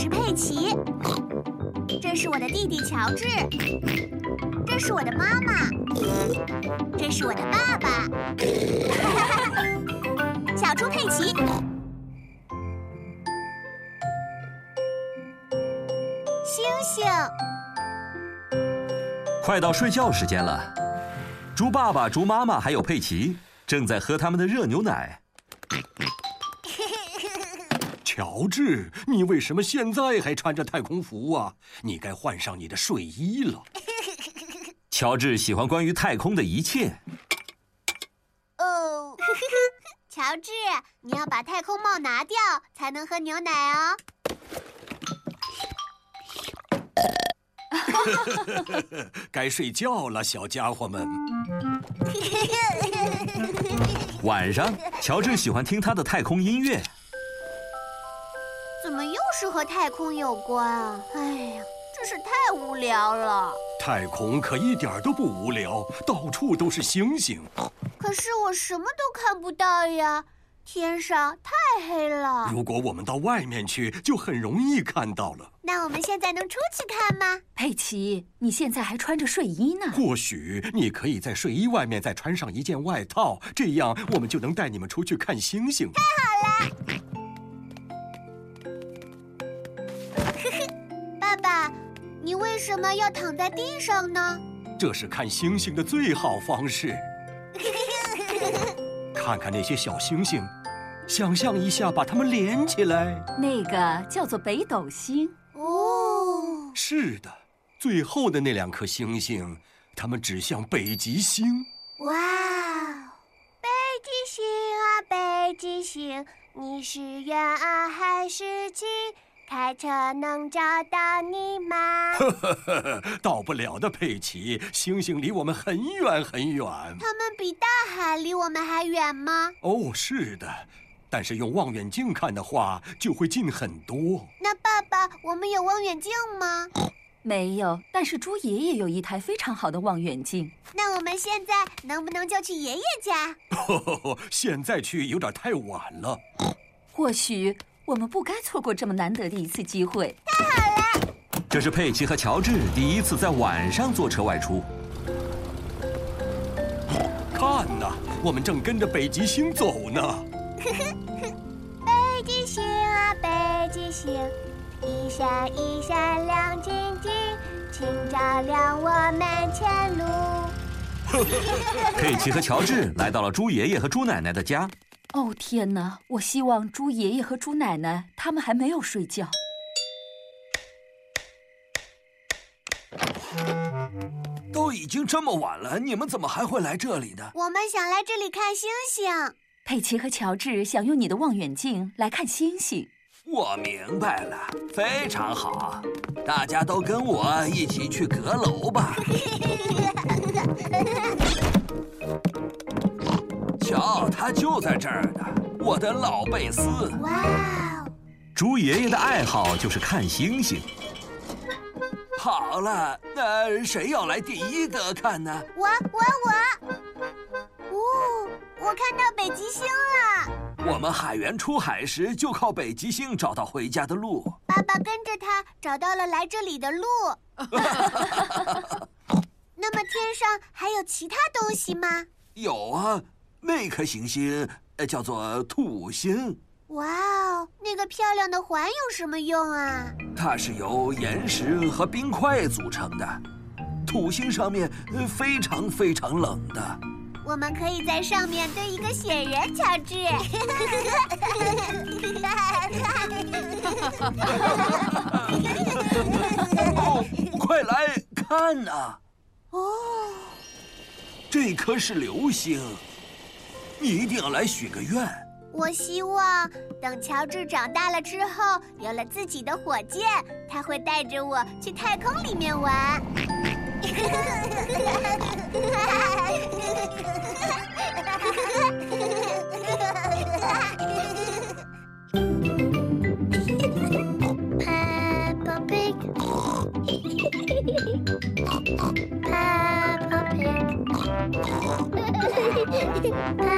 是佩奇，这是我的弟弟乔治，这是我的妈妈，这是我的爸爸。小猪佩奇，星星，快到睡觉时间了。猪爸爸、猪妈妈还有佩奇正在喝他们的热牛奶。乔治，你为什么现在还穿着太空服啊？你该换上你的睡衣了。乔治喜欢关于太空的一切。哦，乔治，你要把太空帽拿掉才能喝牛奶哦。该睡觉了，小家伙们。晚上，乔治喜欢听他的太空音乐。和太空有关啊？哎呀，真是太无聊了。太空可一点都不无聊，到处都是星星。可是我什么都看不到呀，天上太黑了。如果我们到外面去，就很容易看到了。那我们现在能出去看吗？佩奇，你现在还穿着睡衣呢。或许你可以在睡衣外面再穿上一件外套，这样我们就能带你们出去看星星。太好了！你为什么要躺在地上呢？这是看星星的最好方式。看看那些小星星，想象一下把它们连起来。那个叫做北斗星。哦，是的，最后的那两颗星星，它们指向北极星。哇哦！北极星啊，北极星，你是远啊还是近？开车能找到你吗？呵呵呵，到不了的，佩奇。星星离我们很远很远。它们比大海离我们还远吗？哦，是的。但是用望远镜看的话，就会近很多。那爸爸，我们有望远镜吗？没有，但是猪爷爷有一台非常好的望远镜。那我们现在能不能就去爷爷家？现在去有点太晚了。或许我们不该错过这么难得的一次机会。太好了！这是佩奇和乔治第一次在晚上坐车外出。看呐，我们正跟着北极星走呢。呵呵呵，北极星啊，北极星，一闪一闪亮晶晶，请照亮我们前路。佩奇和乔治来到了猪爷爷和猪奶奶的家。哦天哪！我希望猪爷爷和猪奶奶他们还没有睡觉。都已经这么晚了，你们怎么还会来这里呢？我们想来这里看星星。佩奇和乔治想用你的望远镜来看星星。我明白了，非常好，大家都跟我一起去阁楼吧。瞧，他就在这儿呢，我的老贝斯。哇哦！猪爷爷的爱好就是看星星。好了，那谁要来第一个看呢？我我我！哦，我看到北极星了。我们海员出海时就靠北极星找到回家的路。爸爸跟着他找到了来这里的路。那么天上还有其他东西吗？有啊，那颗行星呃叫做土星。哇哦，那个漂亮的环有什么用啊？它是由岩石和冰块组成的。土星上面呃非常非常冷的。我们可以在上面堆一个雪人，乔治。哦，快来看呐！哦，这颗是流星，你一定要来许个愿。我希望等乔治长大了之后，有了自己的火箭，他会带着我去太空里面玩。Peppa Pig, Peppa Pig, Peppa.